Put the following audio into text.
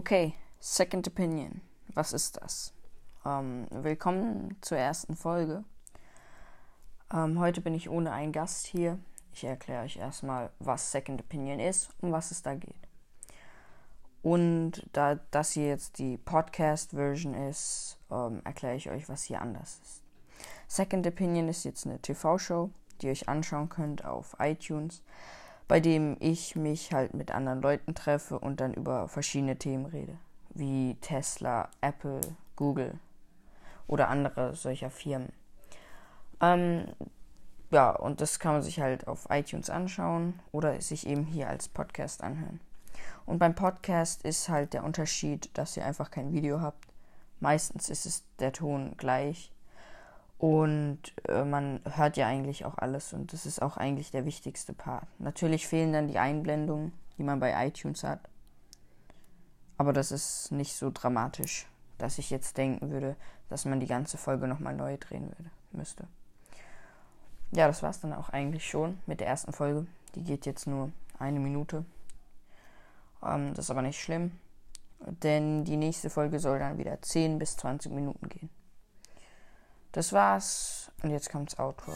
Okay, Second Opinion. Was ist das? Ähm, willkommen zur ersten Folge. Ähm, heute bin ich ohne einen Gast hier. Ich erkläre euch erstmal, was Second Opinion ist und was es da geht. Und da das hier jetzt die Podcast-Version ist, ähm, erkläre ich euch, was hier anders ist. Second Opinion ist jetzt eine TV-Show, die ihr euch anschauen könnt auf iTunes bei dem ich mich halt mit anderen Leuten treffe und dann über verschiedene Themen rede, wie Tesla, Apple, Google oder andere solcher Firmen. Ähm, ja, und das kann man sich halt auf iTunes anschauen oder sich eben hier als Podcast anhören. Und beim Podcast ist halt der Unterschied, dass ihr einfach kein Video habt. Meistens ist es der Ton gleich und äh, man hört ja eigentlich auch alles und das ist auch eigentlich der wichtigste Part. Natürlich fehlen dann die Einblendungen, die man bei iTunes hat. Aber das ist nicht so dramatisch, dass ich jetzt denken würde, dass man die ganze Folge nochmal neu drehen würde, müsste. Ja, das war's dann auch eigentlich schon mit der ersten Folge. Die geht jetzt nur eine Minute. Ähm, das ist aber nicht schlimm, denn die nächste Folge soll dann wieder 10 bis 20 Minuten gehen. Das war's. Und jetzt kommt's Outro.